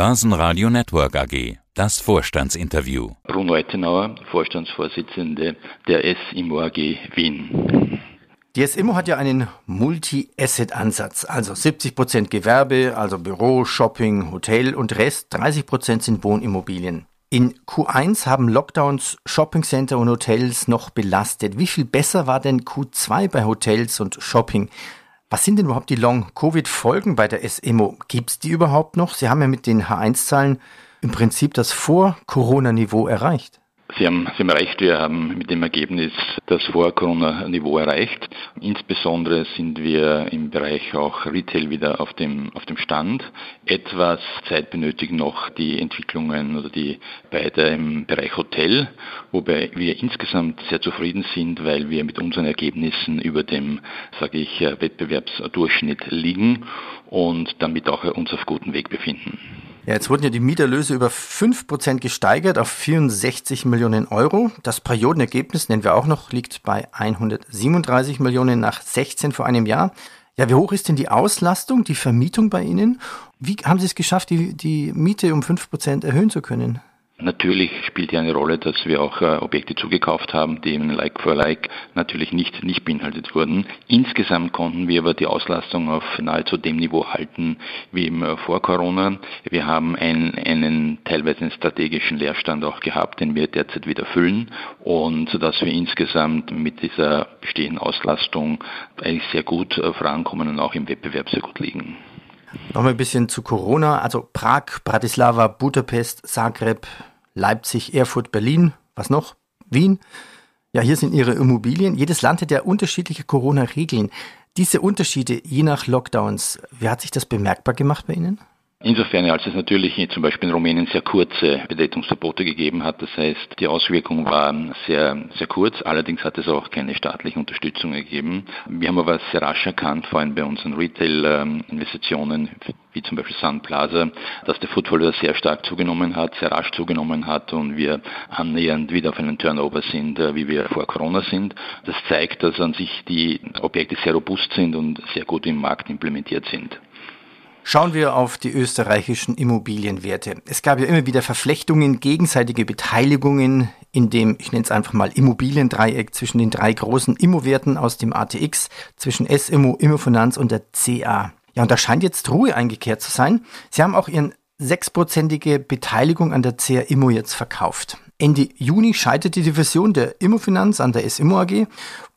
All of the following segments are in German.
Börsenradio Network AG. Das Vorstandsinterview. Bruno Ettenauer, Vorstandsvorsitzende der SIMO AG Wien. Die SIMO hat ja einen Multi-Asset-Ansatz, also 70 Prozent Gewerbe, also Büro, Shopping, Hotel und Rest 30 Prozent sind Wohnimmobilien. In Q1 haben Lockdowns Shoppingcenter und Hotels noch belastet. Wie viel besser war denn Q2 bei Hotels und Shopping? Was sind denn überhaupt die Long-Covid-Folgen bei der SEMO? Gibt es die überhaupt noch? Sie haben ja mit den H1-Zahlen im Prinzip das Vor-Corona-Niveau erreicht. Sie haben, Sie haben recht, wir haben mit dem Ergebnis das Vor-Corona-Niveau erreicht. Insbesondere sind wir im Bereich auch Retail wieder auf dem, auf dem Stand. Etwas Zeit benötigen noch die Entwicklungen oder die beide im Bereich Hotel, wobei wir insgesamt sehr zufrieden sind, weil wir mit unseren Ergebnissen über dem, sage ich, Wettbewerbsdurchschnitt liegen und damit auch uns auf gutem Weg befinden. Ja, jetzt wurden ja die Mieterlöse über 5% gesteigert auf 64 Millionen Euro. Das Periodenergebnis, nennen wir auch noch, liegt bei 137 Millionen nach 16 vor einem Jahr. Ja, wie hoch ist denn die Auslastung, die Vermietung bei Ihnen? Wie haben Sie es geschafft, die, die Miete um 5% erhöhen zu können? Natürlich spielt ja eine Rolle, dass wir auch äh, Objekte zugekauft haben, die im Like for Like natürlich nicht, nicht beinhaltet wurden. Insgesamt konnten wir aber die Auslastung auf nahezu dem Niveau halten wie im, äh, vor Corona. Wir haben ein, einen teilweise einen strategischen Leerstand auch gehabt, den wir derzeit wieder füllen und sodass wir insgesamt mit dieser bestehenden Auslastung eigentlich sehr gut äh, vorankommen und auch im Wettbewerb sehr gut liegen. Nochmal ein bisschen zu Corona. Also Prag, Bratislava, Budapest, Zagreb, Leipzig, Erfurt, Berlin, was noch? Wien. Ja, hier sind ihre Immobilien. Jedes Land hat ja unterschiedliche Corona-Regeln. Diese Unterschiede je nach Lockdowns, wie hat sich das bemerkbar gemacht bei Ihnen? Insofern, als es natürlich zum Beispiel in Rumänien sehr kurze Betretungsverbote gegeben hat, das heißt, die Auswirkung war sehr, sehr kurz, allerdings hat es auch keine staatliche Unterstützung gegeben. Wir haben aber sehr rasch erkannt, vor allem bei unseren Retail-Investitionen, wie zum Beispiel Sun Plaza, dass der Footfall sehr stark zugenommen hat, sehr rasch zugenommen hat und wir annähernd wieder auf einen Turnover sind, äh, wie wir vor Corona sind. Das zeigt, dass an sich die Objekte sehr robust sind und sehr gut im Markt implementiert sind. Schauen wir auf die österreichischen Immobilienwerte. Es gab ja immer wieder Verflechtungen, gegenseitige Beteiligungen in dem, ich nenne es einfach mal Immobiliendreieck zwischen den drei großen Immowerten aus dem ATX, zwischen SIMO, Immofinanz und der CA. Ja, und da scheint jetzt Ruhe eingekehrt zu sein. Sie haben auch Ihren sechsprozentige Beteiligung an der CA Immo jetzt verkauft. Ende Juni scheiterte die Fusion der Immofinanz an der SIMO AG.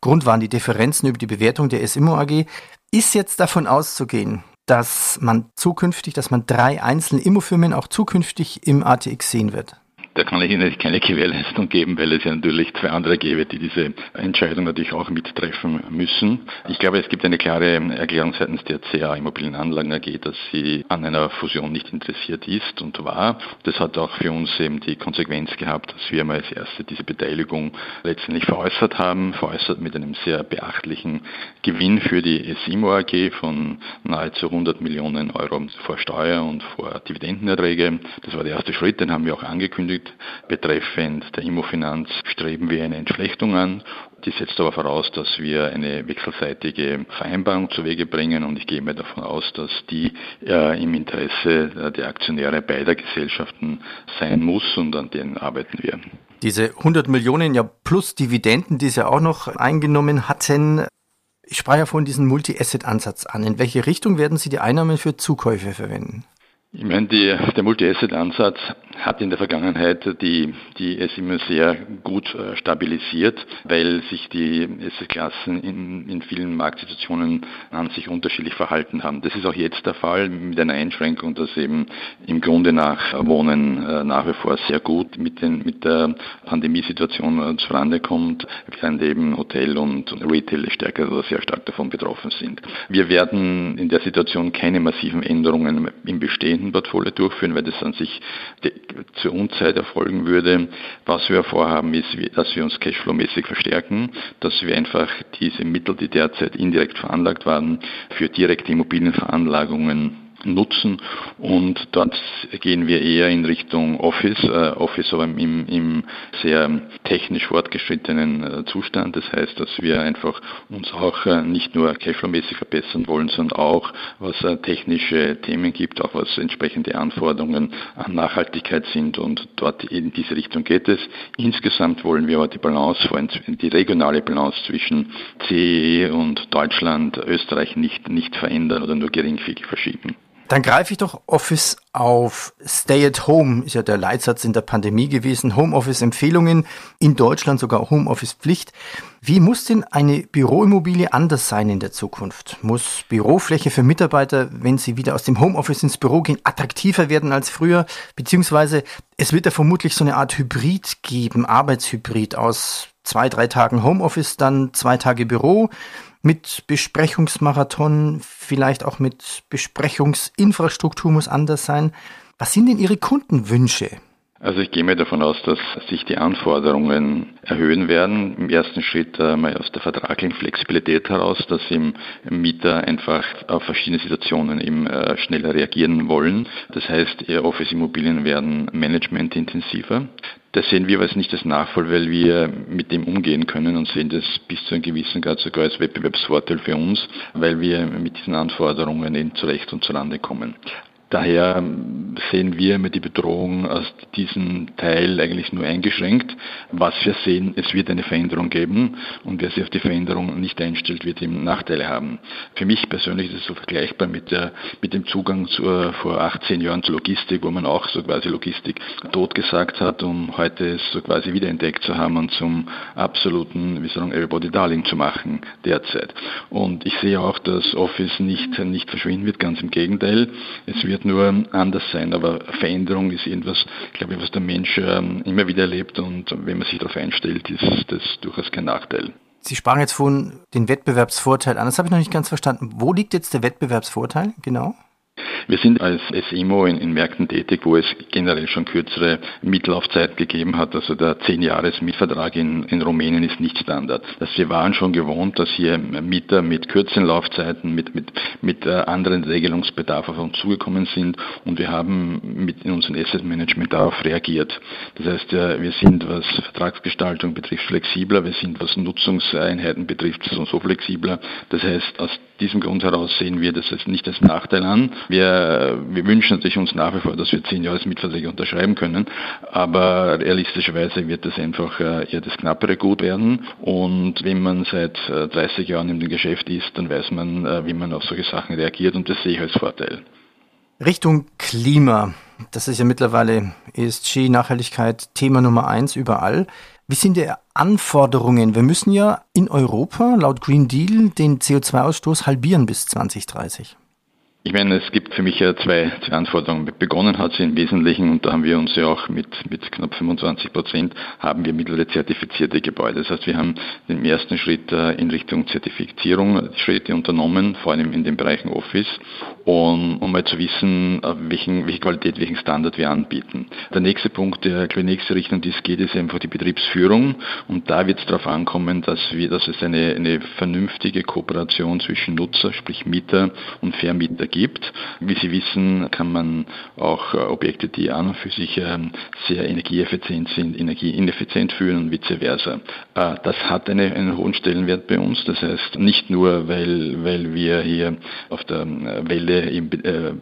Grund waren die Differenzen über die Bewertung der SIMO AG. Ist jetzt davon auszugehen, dass man zukünftig, dass man drei einzelne Immofirmen auch zukünftig im ATX sehen wird? Da kann ich Ihnen keine Gewährleistung geben, weil es ja natürlich zwei andere gäbe, die diese Entscheidung natürlich auch mittreffen müssen. Ich glaube, es gibt eine klare Erklärung seitens der CA Immobilienanlagen AG, dass sie an einer Fusion nicht interessiert ist und war. Das hat auch für uns eben die Konsequenz gehabt, dass wir mal als erste diese Beteiligung letztendlich veräußert haben, veräußert mit einem sehr beachtlichen Gewinn für die SIMO AG von nahezu 100 Millionen Euro vor Steuer und vor Dividendenerträge. Das war der erste Schritt, den haben wir auch angekündigt Punkt betreffend der Immofinanz streben wir eine Entflechtung an. Die setzt aber voraus, dass wir eine wechselseitige Vereinbarung zu Wege bringen und ich gehe mir davon aus, dass die äh, im Interesse der Aktionäre beider Gesellschaften sein muss und an denen arbeiten wir. Diese 100 Millionen ja plus Dividenden, die Sie auch noch eingenommen hatten, ich sprach ja vorhin diesen Multi-Asset-Ansatz an. In welche Richtung werden Sie die Einnahmen für Zukäufe verwenden? Ich meine, die, der Multi-Asset-Ansatz hat in der Vergangenheit die, die es immer sehr gut äh, stabilisiert, weil sich die Asset-Klassen in, in vielen Marktsituationen an sich unterschiedlich verhalten haben. Das ist auch jetzt der Fall mit einer Einschränkung, dass eben im Grunde nach Wohnen äh, nach wie vor sehr gut mit, den, mit der Pandemiesituation äh, zurande kommt, während eben Hotel und Retail stärker oder sehr stark davon betroffen sind. Wir werden in der Situation keine massiven Änderungen im Bestehen Portfolio durchführen, weil das an sich zur Unzeit erfolgen würde. Was wir vorhaben, ist, dass wir uns cashflow-mäßig verstärken, dass wir einfach diese Mittel, die derzeit indirekt veranlagt waren, für direkte Immobilienveranlagungen nutzen und dort gehen wir eher in Richtung Office, äh, Office aber im, im sehr technisch fortgeschrittenen äh, Zustand. Das heißt, dass wir einfach uns auch äh, nicht nur Cashflow-mäßig verbessern wollen, sondern auch was äh, technische Themen gibt, auch was entsprechende Anforderungen an Nachhaltigkeit sind und dort in diese Richtung geht es. Insgesamt wollen wir aber die Balance, die regionale Balance zwischen CEE und Deutschland, Österreich nicht, nicht verändern oder nur geringfügig verschieben. Dann greife ich doch Office auf. Stay at Home ist ja der Leitsatz in der Pandemie gewesen. Homeoffice-Empfehlungen, in Deutschland sogar Homeoffice-Pflicht. Wie muss denn eine Büroimmobilie anders sein in der Zukunft? Muss Bürofläche für Mitarbeiter, wenn sie wieder aus dem Homeoffice ins Büro gehen, attraktiver werden als früher? Beziehungsweise es wird ja vermutlich so eine Art Hybrid geben, Arbeitshybrid aus zwei, drei Tagen Homeoffice, dann zwei Tage Büro mit Besprechungsmarathon, vielleicht auch mit Besprechungsinfrastruktur muss anders sein. Was sind denn Ihre Kundenwünsche? Also ich gehe mir davon aus, dass sich die Anforderungen erhöhen werden. Im ersten Schritt äh, mal aus der vertraglichen Flexibilität heraus, dass im Mieter einfach auf verschiedene Situationen eben äh, schneller reagieren wollen. Das heißt, Office-Immobilien werden managementintensiver. Das sehen wir als nicht als Nachfall, weil wir mit dem umgehen können und sehen das bis zu einem gewissen Grad sogar als Wettbewerbsvorteil für uns, weil wir mit diesen Anforderungen eben zurecht und zurande kommen. Daher sehen wir immer die Bedrohung aus diesem Teil eigentlich nur eingeschränkt. Was wir sehen, es wird eine Veränderung geben und wer sich auf die Veränderung nicht einstellt, wird eben Nachteile haben. Für mich persönlich ist es so vergleichbar mit, der, mit dem Zugang zu, vor 18 Jahren zur Logistik, wo man auch so quasi Logistik tot gesagt hat, um heute es so quasi wiederentdeckt zu haben und zum absoluten, wie sagen, Everybody Darling zu machen derzeit. Und ich sehe auch, dass Office nicht, nicht verschwinden wird, ganz im Gegenteil. Es wird nur anders sein, aber Veränderung ist irgendwas, glaube ich, was der Mensch ähm, immer wieder erlebt und wenn man sich darauf einstellt, ist das durchaus kein Nachteil. Sie sprachen jetzt von den Wettbewerbsvorteil an. Das habe ich noch nicht ganz verstanden. Wo liegt jetzt der Wettbewerbsvorteil genau? Wir sind als SEMO in, in, Märkten tätig, wo es generell schon kürzere Mitlaufzeit gegeben hat. Also der 10-Jahres-Mietvertrag in, in Rumänien ist nicht Standard. Das wir waren schon gewohnt, dass hier Mieter mit kürzeren Laufzeiten, mit, mit, mit äh, anderen Regelungsbedarf auf uns zugekommen sind und wir haben mit in unserem Asset Management darauf reagiert. Das heißt, äh, wir sind, was Vertragsgestaltung betrifft, flexibler, wir sind, was Nutzungseinheiten betrifft, so, flexibler. Das heißt, aus diesem Grund heraus sehen wir das nicht als Nachteil an. Wir, wir wünschen natürlich uns nach wie vor, dass wir zehn Jahre Mietverträge unterschreiben können, aber realistischerweise wird das einfach äh, eher das knappere Gut werden. Und wenn man seit 30 äh, Jahren in dem Geschäft ist, dann weiß man, äh, wie man auf solche Sachen reagiert und das sehe ich als Vorteil. Richtung Klima. Das ist ja mittlerweile ESG, Nachhaltigkeit, Thema Nummer eins überall. Wie sind die Anforderungen? Wir müssen ja in Europa laut Green Deal den CO2-Ausstoß halbieren bis 2030. Ich meine, es gibt für mich ja zwei, zwei Anforderungen. Begonnen hat sie im Wesentlichen, und da haben wir uns ja auch mit, mit knapp 25 Prozent, haben wir mittlerweile zertifizierte Gebäude. Das heißt, wir haben den ersten Schritt äh, in Richtung Zertifizierung Schritte unternommen, vor allem in den Bereichen Office, um, um mal zu wissen, äh, welchen, welche Qualität, welchen Standard wir anbieten. Der nächste Punkt, der die nächste Richtung, die es geht, ist einfach die Betriebsführung. Und da wird es darauf ankommen, dass, wir, dass es eine, eine vernünftige Kooperation zwischen Nutzer, sprich Mieter und Vermieter gibt. Wie Sie wissen, kann man auch äh, Objekte, die an und für sich ähm, sehr energieeffizient sind, energieineffizient führen und vice versa. Äh, das hat eine, einen hohen Stellenwert bei uns. Das heißt, nicht nur, weil, weil wir hier auf der äh, Welle eben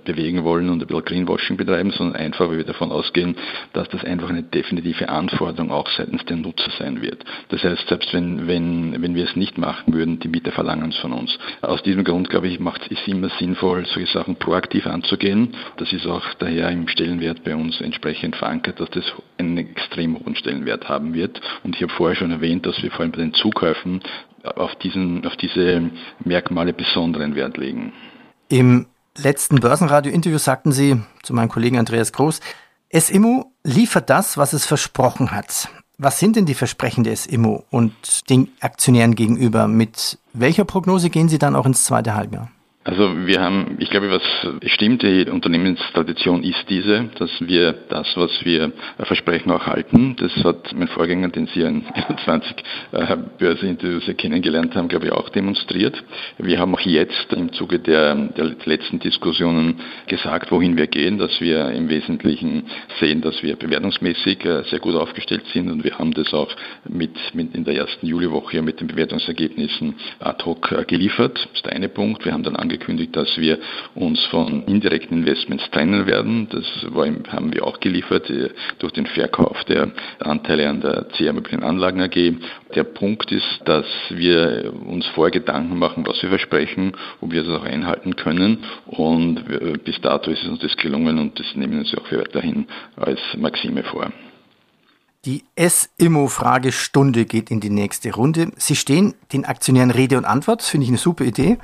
bewegen wollen und ein bisschen Greenwashing betreiben, sondern einfach, weil wir davon ausgehen, dass das einfach eine definitive Anforderung auch seitens der Nutzer sein wird. Das heißt, selbst wenn, wenn, wenn wir es nicht machen würden, die Mieter verlangen es von uns. Aus diesem Grund, glaube ich, macht es immer sinnvoll, so solche Sachen proaktiv anzugehen. Das ist auch daher im Stellenwert bei uns entsprechend verankert, dass das einen extrem hohen Stellenwert haben wird. Und ich habe vorher schon erwähnt, dass wir vor allem bei den Zukäufen auf, diesen, auf diese Merkmale besonderen Wert legen. Im letzten Börsenradio-Interview sagten Sie zu meinem Kollegen Andreas Groß, SIMO liefert das, was es versprochen hat. Was sind denn die Versprechen der SIMO und den Aktionären gegenüber? Mit welcher Prognose gehen Sie dann auch ins zweite Halbjahr? Also wir haben, ich glaube, was stimmt, die Unternehmenstradition ist diese, dass wir das, was wir versprechen, auch halten. Das hat mein Vorgänger, den Sie in 21 äh, Börseninterviews kennengelernt haben, glaube ich, auch demonstriert. Wir haben auch jetzt im Zuge der, der letzten Diskussionen gesagt, wohin wir gehen, dass wir im Wesentlichen sehen, dass wir bewertungsmäßig äh, sehr gut aufgestellt sind und wir haben das auch mit, mit in der ersten Juliwoche mit den Bewertungsergebnissen ad hoc äh, geliefert. Das ist der eine Punkt. Wir haben dann angekündigt, dass wir uns von indirekten Investments trennen werden. Das war, haben wir auch geliefert äh, durch den Verkauf der Anteile an der CR Immobilienanlagen AG. Der Punkt ist, dass wir uns vorher Gedanken machen, was wir versprechen, ob wir das auch einhalten können. Und äh, bis dato ist es uns das gelungen und das nehmen wir uns auch weiterhin als Maxime vor. Die S-Immo-Fragestunde geht in die nächste Runde. Sie stehen den Aktionären Rede und Antwort, finde ich eine super Idee.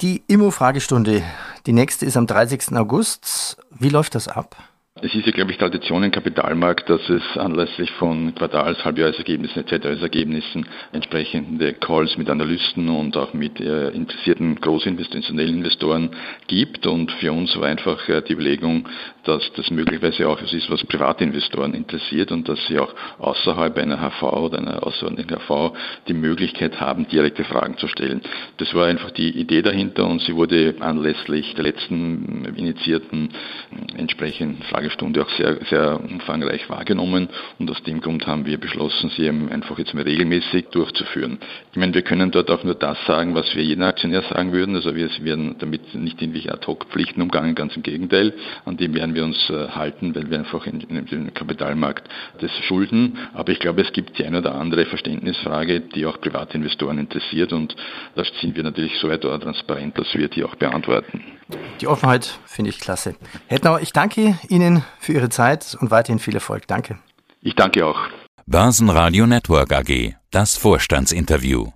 Die Immo-Fragestunde, die nächste ist am 30. August. Wie läuft das ab? Es ist ja, glaube ich, Tradition im Kapitalmarkt, dass es anlässlich von Quartals-, Halbjahresergebnissen etc. Ergebnissen entsprechende Calls mit Analysten und auch mit äh, interessierten großinstitutionellen Investoren gibt. Und für uns war einfach äh, die Überlegung, dass das möglicherweise auch etwas ist, was Privatinvestoren interessiert und dass sie auch außerhalb einer HV oder einer außerordentlichen HV die Möglichkeit haben, direkte Fragen zu stellen. Das war einfach die Idee dahinter und sie wurde anlässlich der letzten initiierten äh, entsprechenden Frage Fragestunde auch sehr, sehr umfangreich wahrgenommen und aus dem Grund haben wir beschlossen, sie einfach jetzt mal regelmäßig durchzuführen. Ich meine, wir können dort auch nur das sagen, was wir jeden Aktionär sagen würden. Also wir werden damit nicht irgendwelche Ad-Hoc-Pflichten umgangen, ganz im Gegenteil. An dem werden wir uns äh, halten, weil wir einfach in, in dem Kapitalmarkt das schulden. Aber ich glaube, es gibt die eine oder andere Verständnisfrage, die auch Privatinvestoren interessiert und da sind wir natürlich so weit transparent, dass wir die auch beantworten. Die Offenheit finde ich klasse. Herr ich danke Ihnen für Ihre Zeit und weiterhin viel Erfolg. Danke. Ich danke auch. Börsenradio Network AG, das Vorstandsinterview.